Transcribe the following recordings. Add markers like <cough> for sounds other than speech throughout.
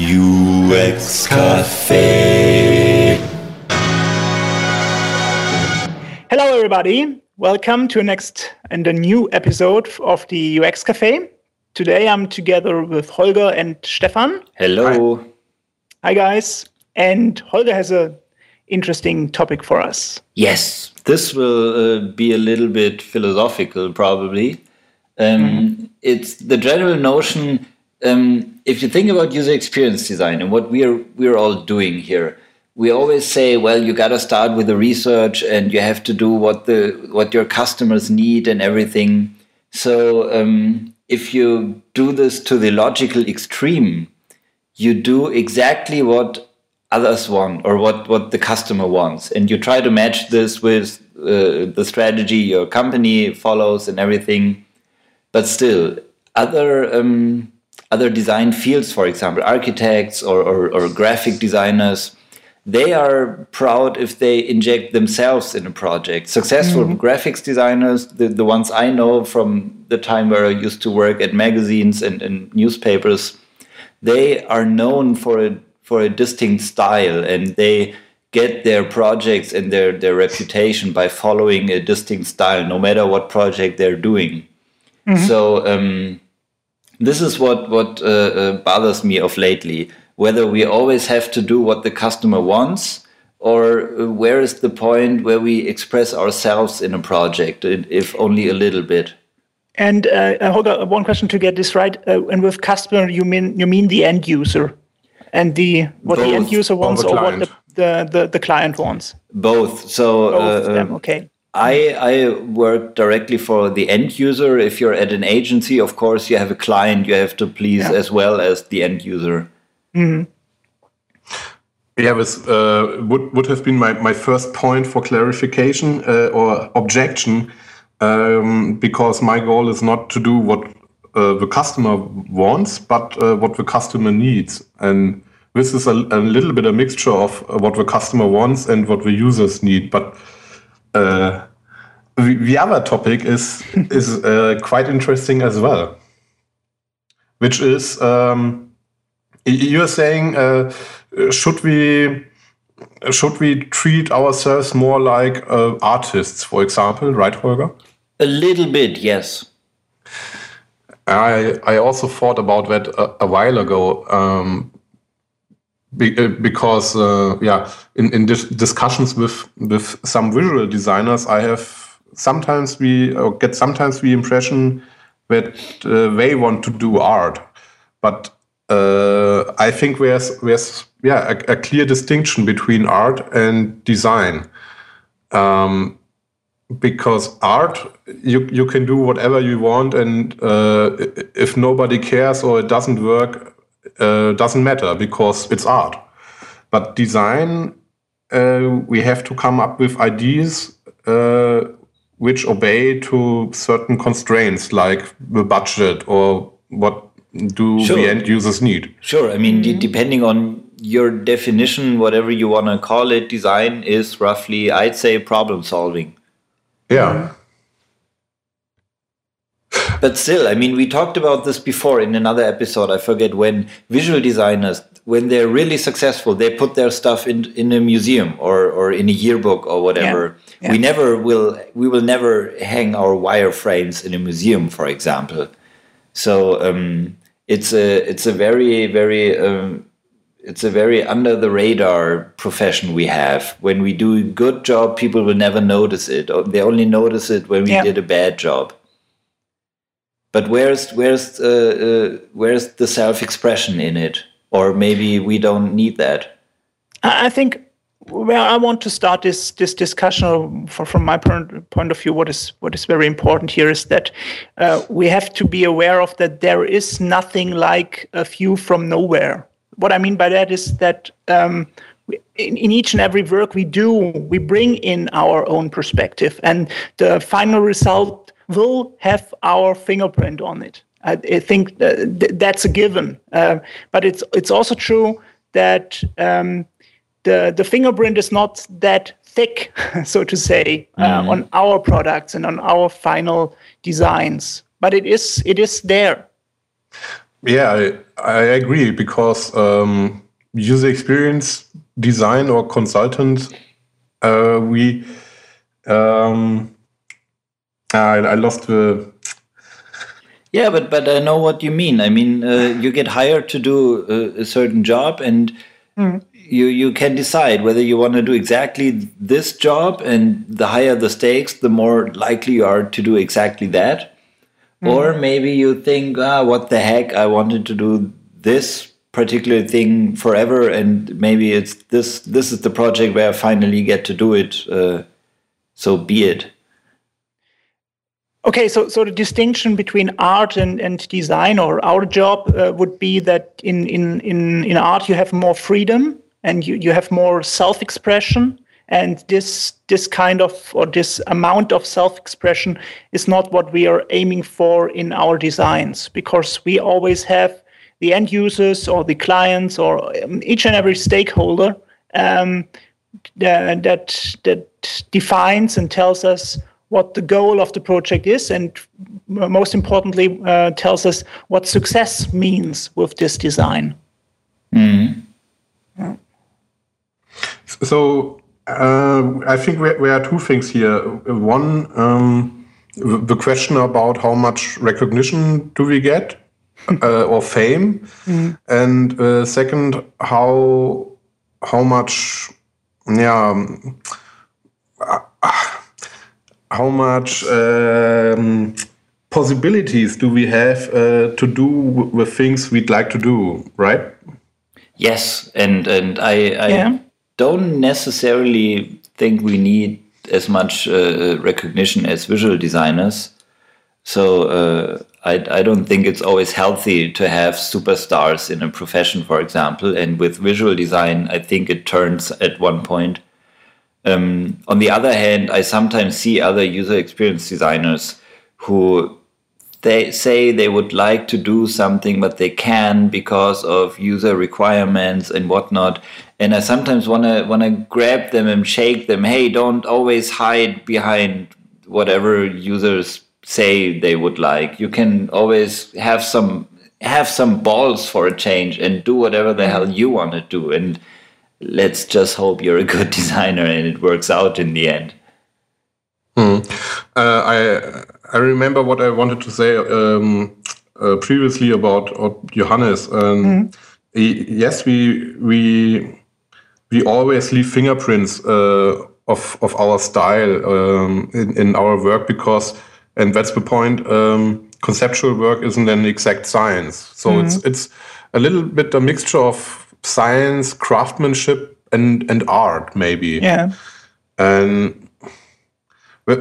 UX Café. Hello, everybody. Welcome to a next and a new episode of the UX Café. Today I'm together with Holger and Stefan. Hello. Hi, Hi guys. And Holger has a interesting topic for us. Yes, this will uh, be a little bit philosophical, probably. Um, mm-hmm. It's the general notion. Um, if you think about user experience design and what we're we're all doing here, we always say, well, you got to start with the research and you have to do what the what your customers need and everything. So um, if you do this to the logical extreme, you do exactly what others want or what, what the customer wants. And you try to match this with uh, the strategy your company follows and everything. But still, other um, other design fields, for example, architects or, or, or graphic designers, they are proud if they inject themselves in a project. Successful mm -hmm. graphics designers, the, the ones I know from the time where I used to work at magazines and, and newspapers, they are known for a for a distinct style and they get their projects and their, their reputation by following a distinct style no matter what project they're doing mm-hmm. so um, this is what what uh, uh, bothers me of lately whether we always have to do what the customer wants or uh, where is the point where we express ourselves in a project if only a little bit and uh, uh Holger, one question to get this right. Uh, and with customer, you mean you mean the end user, and the what Both, the end user wants, or what the, the, the, the, client wants. Both. So Both uh, them. Okay. I, I work directly for the end user. If you're at an agency, of course, you have a client you have to please yeah. as well as the end user. Mm-hmm. Yeah, this uh, would, would have been my, my first point for clarification uh, or objection, um, because my goal is not to do what uh, the customer wants, but uh, what the customer needs. And this is a, a, little bit a mixture of what the customer wants and what the users need. But uh, the, the, other topic is <laughs> is uh, quite interesting as well, which is um, you're saying uh, should we should we treat ourselves more like uh, artists, for example, right, Holger? A little bit, yes. I I also thought about that a, a while ago. Um, uh, because uh, yeah, in in dis discussions with with some visual designers, I have sometimes we get sometimes the impression that uh, they want to do art, but uh, I think there's there's yeah a, a, clear distinction between art and design. Um, because art you you can do whatever you want and uh, if nobody cares or it doesn't work uh, doesn't matter because it's art but design uh, we have to come up with ideas uh, which obey to certain constraints like the budget or what do sure. the end users need sure i mean mm-hmm. depending on your definition whatever you want to call it design is roughly i'd say problem solving yeah. But still, I mean, we talked about this before in another episode. I forget when visual designers, when they're really successful, they put their stuff in in a museum or or in a yearbook or whatever. Yeah. Yeah. We never will. We will never hang our wireframes in a museum, for example. So um, it's a it's a very very um, it's a very under the radar profession we have. When we do a good job, people will never notice it. They only notice it when we yeah. did a bad job. But where's where's uh, uh, where's the self expression in it? Or maybe we don't need that. I think where I want to start this this discussion from, from my point of view, what is what is very important here is that uh, we have to be aware of that there is nothing like a view from nowhere what I mean by that is that um, in, in, each and every work we do, we bring in our own perspective, and the final result will have our fingerprint on it. I, I think th- that's a given. Uh, but it's it's also true that um, the the fingerprint is not that thick, <laughs> so to say, uh, mm-hmm. on our products and on our final designs. But it is it is there. Yeah, I, I agree because um, user experience design or consultant, uh, we um, I, I lost the. Yeah, but but I know what you mean. I mean, uh, you get hired to do a, a certain job, and mm. You you can decide whether you want to do exactly this job, and the higher the stakes, the more likely you are to do exactly that. Mm. Or maybe you think, ah, what the heck? I wanted to do this particular thing forever, and maybe it's this. This is the project where I finally get to do it. Uh, so be it. Okay, so so the distinction between art and, and design or our job uh, would be that in, in, in, in art you have more freedom and you, you have more self-expression and this this kind of or this amount of self-expression is not what we are aiming for in our designs because we always have the end users or the clients or um, each and every stakeholder um, that that defines and tells us what the goal of the project is, and most importantly, uh, tells us what success means with this design. Mm. Yeah. So uh, I think there are two things here. One, um, the question about how much recognition do we get <laughs> uh, or fame, mm. and uh, second, how how much yeah. Um, how much um, possibilities do we have uh, to do the things we'd like to do, right? Yes, and and I, I yeah. Don't necessarily think we need as much uh, recognition as visual designers. So uh, I, I don't think it's always healthy to have superstars in a profession, for example. And with visual design, I think it turns at one point um, on the other hand, I sometimes see other user experience designers who they say they would like to do something, but they can because of user requirements and whatnot. And I sometimes want to want to grab them and shake them. Hey, don't always hide behind whatever users say they would like. You can always have some have some balls for a change and do whatever the hell you want to do. And let's just hope you're a good <laughs> designer and it works out in the end. Hmm. Uh, I I remember what I wanted to say um, uh, previously about, Johannes. Um, mm. he, yes, we we we always leave fingerprints uh, of of our style um, in, in our work because, and that's the point. Um, conceptual work isn't an exact science, so mm. it's it's a little bit a mixture of science, craftsmanship, and and art maybe. Yeah. And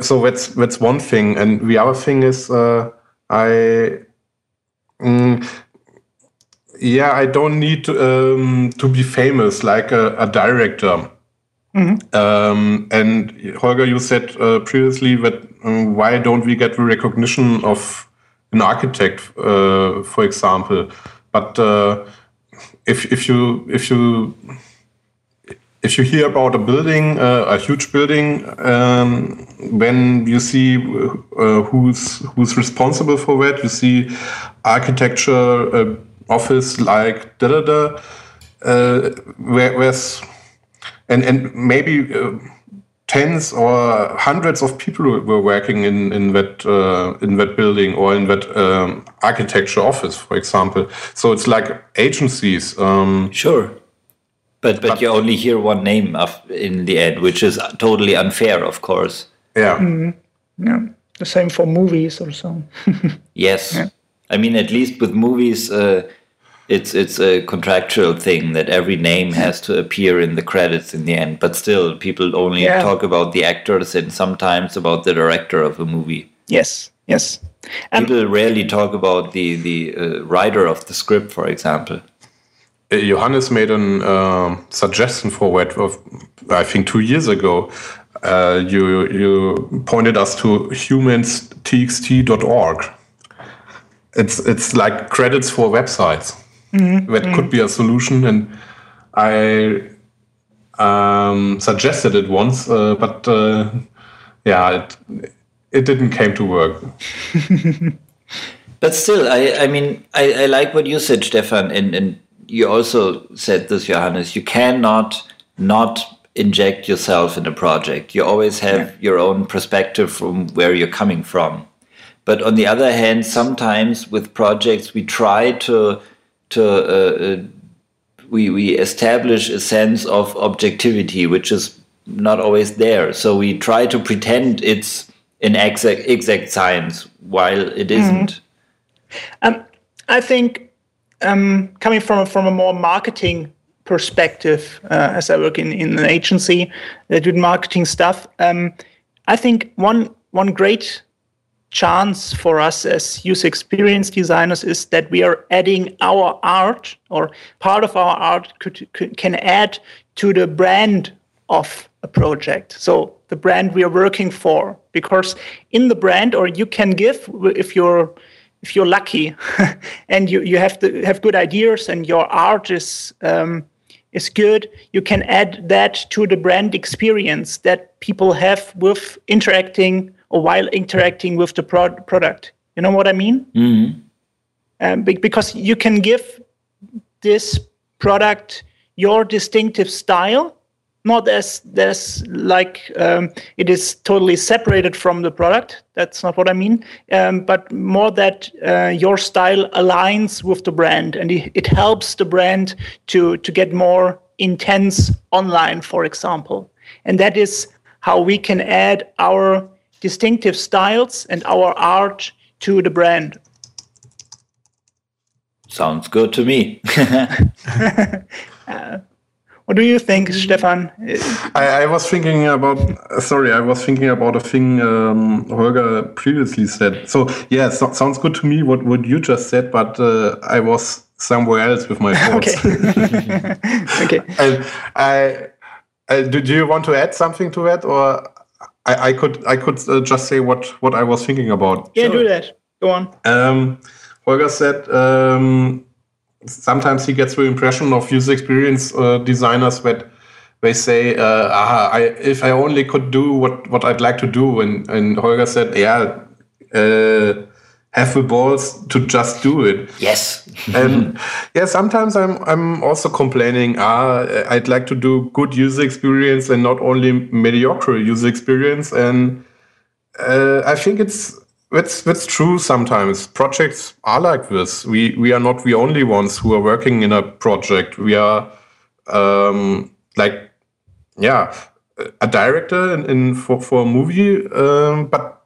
so that's that's one thing, and the other thing is uh, I. Mm, yeah, I don't need to, um, to be famous like a, a director. Mm-hmm. Um, and Holger, you said uh, previously that um, why don't we get the recognition of an architect, uh, for example? But uh, if if you if you if you hear about a building, uh, a huge building, um, when you see uh, who's who's responsible for that, you see architecture uh, office like da da da, uh, where, where's and and maybe uh, tens or hundreds of people were working in in that uh, in that building or in that um, architecture office, for example. So it's like agencies. Um, sure. But, but, but you only hear one name of, in the end, which is totally unfair, of course. Yeah. Mm-hmm. Yeah. The same for movies or so. <laughs> yes. Yeah. I mean, at least with movies, uh, it's it's a contractual thing that every name has to appear in the credits in the end. But still, people only yeah. talk about the actors and sometimes about the director of a movie. Yes, yes. Um, people rarely talk about the the uh, writer of the script, for example. Uh, Johannes made a uh, suggestion for that of I think two years ago. Uh, you you pointed us to humanstxt.org. It's it's like credits for websites. Mm-hmm. That could be a solution, and I um, suggested it once, uh, but uh, yeah, it it didn't came to work. <laughs> But still, I, I mean, I, I like what you said, Stefan, and, and you also said this, Johannes. You cannot not inject yourself in a project. You always have yeah. your own perspective from where you're coming from. But on the other hand, sometimes with projects, we try to to uh, uh, we we establish a sense of objectivity, which is not always there. So we try to pretend it's an exact exact science while it mm-hmm. isn't. Mm um, I think um, coming from from a more marketing perspective, uh, as I work in, in an agency that do marketing stuff, um, I think one one great chance for us as user experience designers is that we are adding our art or part of our art could, could, can add to the brand of a project. So the brand we are working for, because in the brand, or you can give if you're if you're lucky <laughs> and you, you have to have good ideas and your art is um, is good, you can add that to the brand experience that people have with interacting or while interacting with the pro- product. You know what I mean? Mm-hmm. Um, because you can give this product your distinctive style not as as like um, it is totally separated from the product. That's not what I mean. Um, but more that uh, your style aligns with the brand, and it, it helps the brand to to get more intense online, for example. And that is how we can add our distinctive styles and our art to the brand. Sounds good to me. <laughs> <laughs> <laughs> uh, what do you think, Stefan? I, I, was thinking about. Sorry, I was thinking about a thing um, Holger previously said. So yeah, so, sounds good to me what what you just said, but uh, I was somewhere else with my thoughts. okay. <laughs> okay. and I, I, do, do you want to add something to that, or I, I could I could uh, just say what what I was thinking about. Yeah, do that. Go on. Um, Holger said. Um, sometimes he gets the impression of user experience uh, designers that they say, uh, ah, I, if I only could do what, what I'd like to do. And, and Holger said, yeah, uh, have the balls to just do it. Yes. <laughs> and yeah, sometimes I'm, I'm also complaining, ah, I'd like to do good user experience and not only mediocre user experience. And uh, I think it's that's that's true sometimes. Projects are like this. We we are not the only ones who are working in a project. We are um, like yeah a director in, in for, for a movie um, but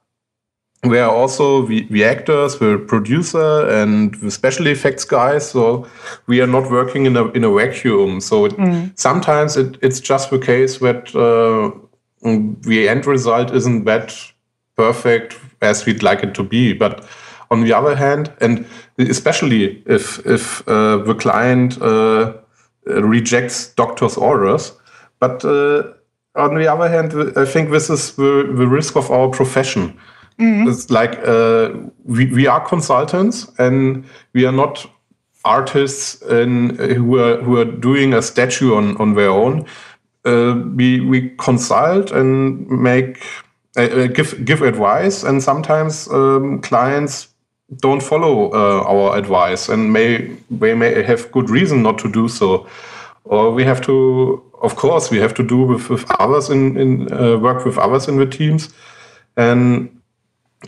we are also the, the actors the producer and the special effects guys. So we are not working in a in a vacuum. So it, mm. sometimes it, it's just the case that uh, the end result isn't that perfect as we'd like it to be. But on the other hand, and especially if if uh, the client uh, rejects doctor's orders, but uh, on the other hand, I think this is the, the risk of our profession. Mm-hmm. It's like uh, we, we are consultants and we are not artists in, who are who are doing a statue on on their own. Uh, we we consult and make uh, give give advice, and sometimes um, clients don't follow uh, our advice, and may they may have good reason not to do so. Or we have to, of course, we have to do with, with others in in uh, work with others in the teams, and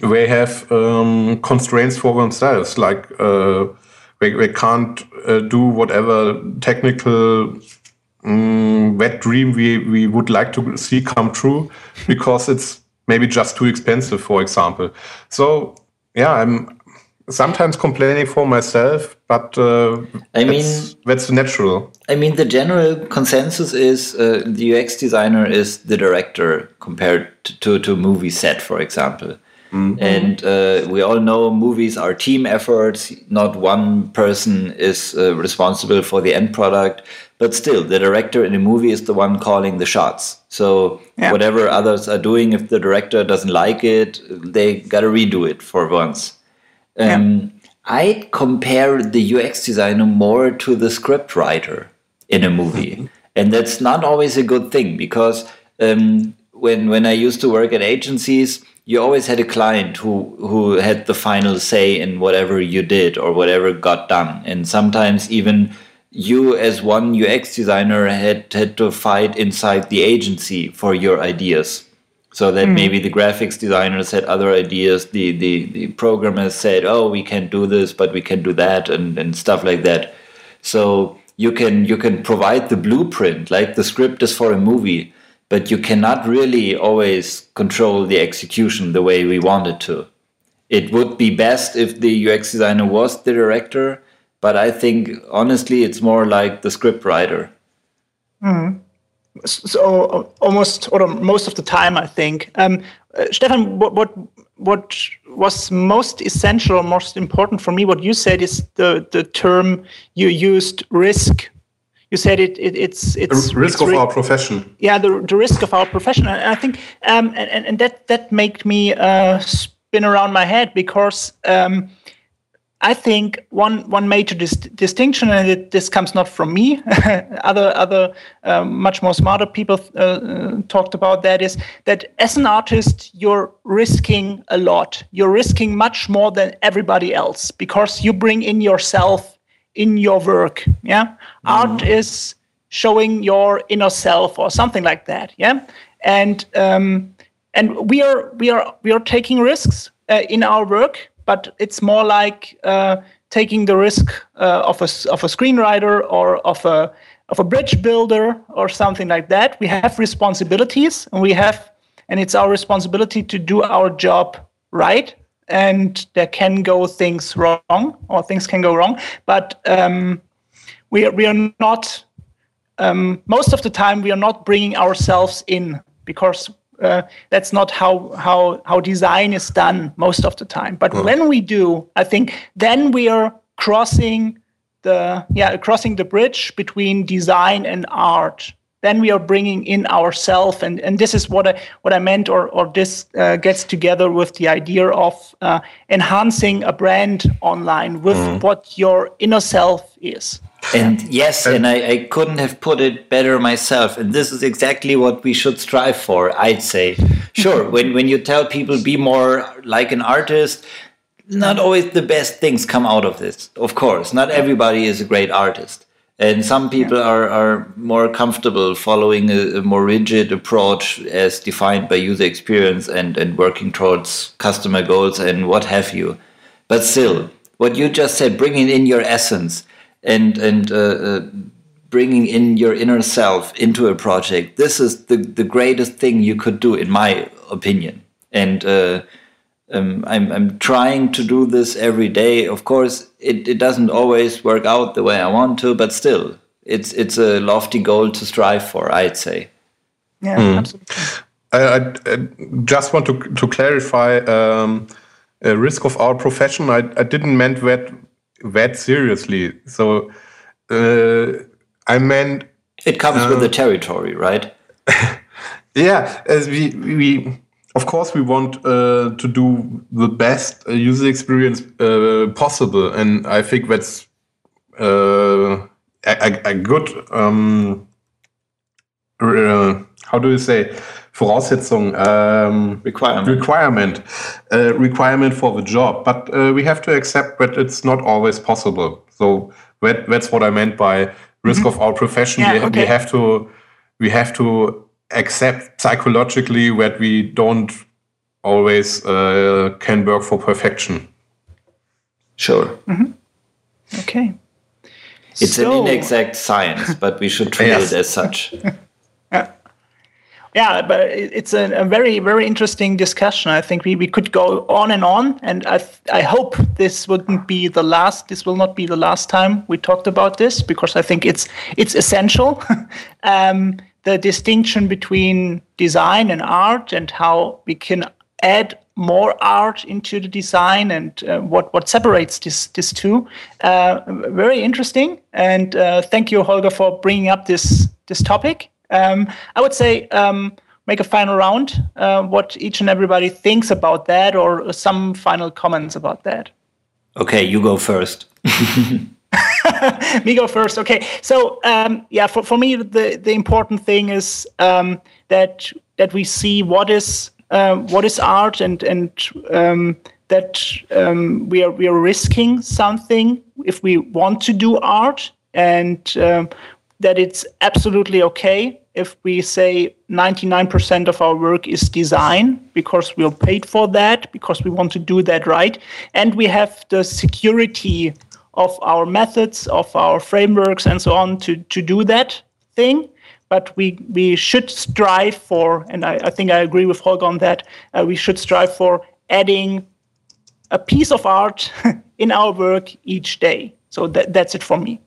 they have um, constraints for themselves, like uh, they, can't uh, do whatever technical um, wet dream we, we would like to see come true because it's maybe just too expensive, for example. So yeah, I'm sometimes complaining for myself, but uh, I mean that's natural. I mean, the general consensus is uh, the UX designer is the director compared to to a movie set, for example. Mm -hmm. And uh, we all know movies are team efforts. Not one person is uh, responsible for the end product but still the director in a movie is the one calling the shots so yeah. whatever others are doing if the director doesn't like it they gotta redo it for once um, yeah. i compare the ux designer more to the script writer in a movie mm-hmm. and that's not always a good thing because um, when when i used to work at agencies you always had a client who who had the final say in whatever you did or whatever got done, and sometimes even you as one UX designer had had to fight inside the agency for your ideas. So that mm. maybe the graphics designers had other ideas, the, the, the programmers said, oh, we can do this, but we can do that and, and stuff like that. So you can you can provide the blueprint, like the script is for a movie, but you cannot really always control the execution the way we wanted to. It would be best if the UX designer was the director, but I think honestly, it's more like the script writer. Mm. So almost or most of the time, I think. Um, uh, Stefan, what, what what was most essential or most important for me, what you said is the the term you used, risk. You said it, it it's it's risk it's of our profession. Yeah, the, the risk of our profession, and I think um, and and that that made me uh, spin around my head because. Um, I think one one major dis- distinction, and it, this comes not from me, <laughs> other other um, much more smarter people uh, uh, talked about that is that as an artist you're risking a lot. You're risking much more than everybody else because you bring in yourself in your work. Yeah, mm-hmm. art is showing your inner self or something like that. Yeah, and um, and we are we are we are taking risks uh, in our work but it's more like uh, taking the risk uh, of a of a screenwriter or of a of a bridge builder or something like that. We have responsibilities, and we have, and it's our responsibility to do our job right. And there can go things wrong, or things can go wrong, but um, we are, we are not. Um, most of the time, we are not bringing ourselves in because uh, that's not how how how design is done most of the time. But mm. when we do, I think then we are crossing the yeah crossing the bridge between design and art. Then we are bringing in ourself, and, and this is what I what I meant, or or this uh, gets together with the idea of uh, enhancing a brand online with mm. what your inner self is. And yes, and I, I, couldn't have put it better myself. And this is exactly what we should strive for, I'd say. Sure, <laughs> when, when you tell people be more like an artist, not always the best things come out of this. Of course, not everybody is a great artist. And some people are, are more comfortable following a, a more rigid approach as defined by user experience and, and working towards customer goals and what have you. But still, what you just said, bringing in your essence, and and uh, uh, bringing in your inner self into a project. This is the the greatest thing you could do, in my opinion. And uh, um, I'm I'm trying to do this every day. Of course, it, it doesn't always work out the way I want to, but still, it's it's a lofty goal to strive for. I'd say. Yeah, mm. absolutely. I, I, just want to to clarify. Um, risk of our profession. I, I didn't meant that that seriously. So uh, I meant it comes with the uh, territory, right? <laughs> yeah, as we we of course we want uh, to do the best uh, user experience uh, possible, and I think that's uh, a, a, good um, how do you say Voraussetzung, um, requirement, requirement, uh, requirement for the job. But uh, we have to accept that it's not always possible. So that, that's what I meant by risk mm -hmm. of our profession. Yeah, we, okay. we have to we have to accept psychologically that we don't always uh, can work for perfection. Sure. Mm -hmm. Okay. It's so, an inexact science, but we should <laughs> treat yes. it as such. yeah, <laughs> but it's a, a, very, very interesting discussion. I think we, we could go on and on, and I, I hope this wouldn't be the last. This will not be the last time we talked about this because I think it's it's essential. <laughs> um, the distinction between design and art, and how we can add more art into the design, and uh, what what separates this this two. Uh, very interesting, and uh, thank you, Holger, for bringing up this this topic. Um, I would say um, make a final round. Uh, what each and everybody thinks about that, or some final comments about that. Okay, you go first. <laughs> me go first. Okay, so um, yeah, for, for me the the important thing is um, that that we see what is um, what is art and and um, that um, we are we are risking something if we want to do art and um, that it's absolutely okay if we say 99% of our work is design because we're paid for that because we want to do that right and we have the security of our methods of our frameworks and so on to to do that thing but we we should strive for and i, I think i agree with holger on that uh, we should strive for adding a piece of art <laughs> in our work each day. So that, that's it for me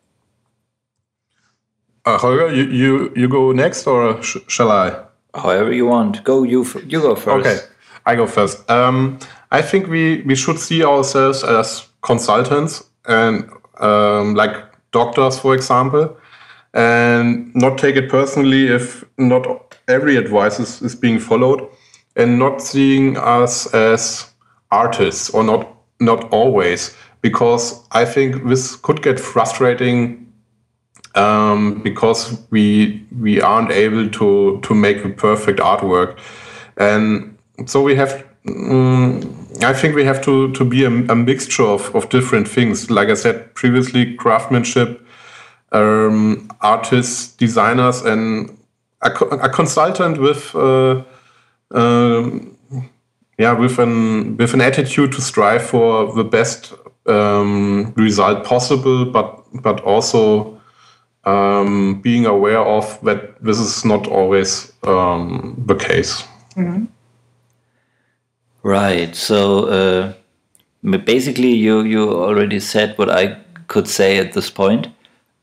uh, Holger, you, you, you go next or sh shall I? However you want. Go you. You go first. Okay, I go first. Um, I think we we should see ourselves as consultants and um, like doctors, for example, and not take it personally if not every advice is, is being followed, and not seeing us as artists or not not always because I think this could get frustrating um, because we we aren't able to to make a perfect artwork, and so we have. Um, I think we have to to be a, a, mixture of, of different things. Like I said previously, craftsmanship, um, artists, designers, and a, a consultant with. Uh, um, yeah, with an with an attitude to strive for the best um, result possible, but but also um, being aware of that this is not always um, the case. Mm-hmm. Right. So uh, basically, you you already said what I could say at this point.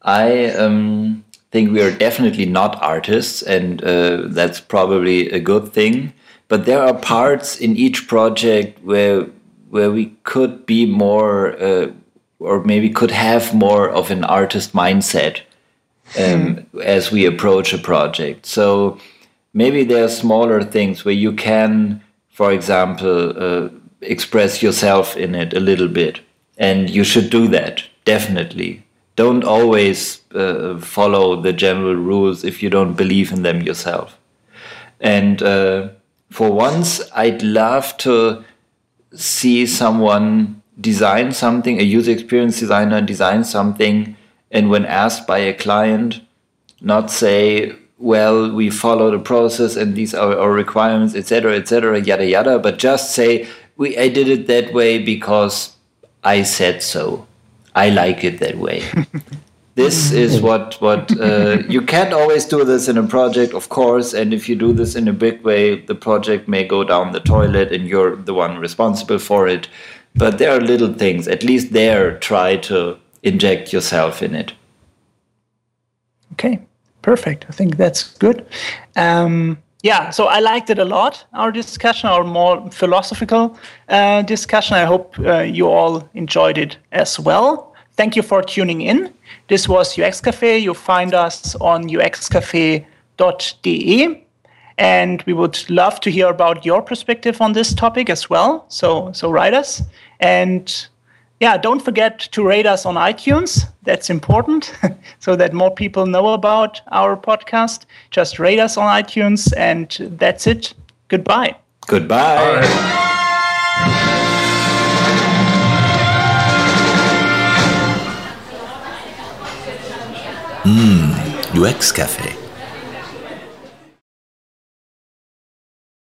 I um, think we are definitely not artists, and uh, that's probably a good thing. But there are parts in each project where where we could be more, uh, or maybe could have more of an artist mindset um, as we approach a project. So maybe there are smaller things where you can, for example, uh, express yourself in it a little bit, and you should do that definitely. Don't always uh, follow the general rules if you don't believe in them yourself. And uh, for once, I'd love to see someone design something, a user experience designer design something and when asked by a client, not say, well, we follow the process and these are our requirements, etc., etc., yada yada, but just say, we I did it that way because I said so. I like it that way. <laughs> this is what what uh, you can't always do this in a project, of course. And if you do this in a big way, the project may go down the toilet, and you're the one responsible for it. But there are little things. At least there, try to inject yourself in it. Okay, perfect. I think that's good. Um, yeah, so I liked it a lot, our discussion, our more philosophical uh, discussion. I hope uh, you all enjoyed it as well. Thank you for tuning in. This was UX Cafe. You find us on uxcafe.de. And we would love to hear about your perspective on this topic as well. So, so write us. And yeah, don't forget to rate us on iTunes. That's important <laughs> so that more people know about our podcast. Just rate us on iTunes, and that's it. Goodbye. Goodbye. Mmm, UX Cafe.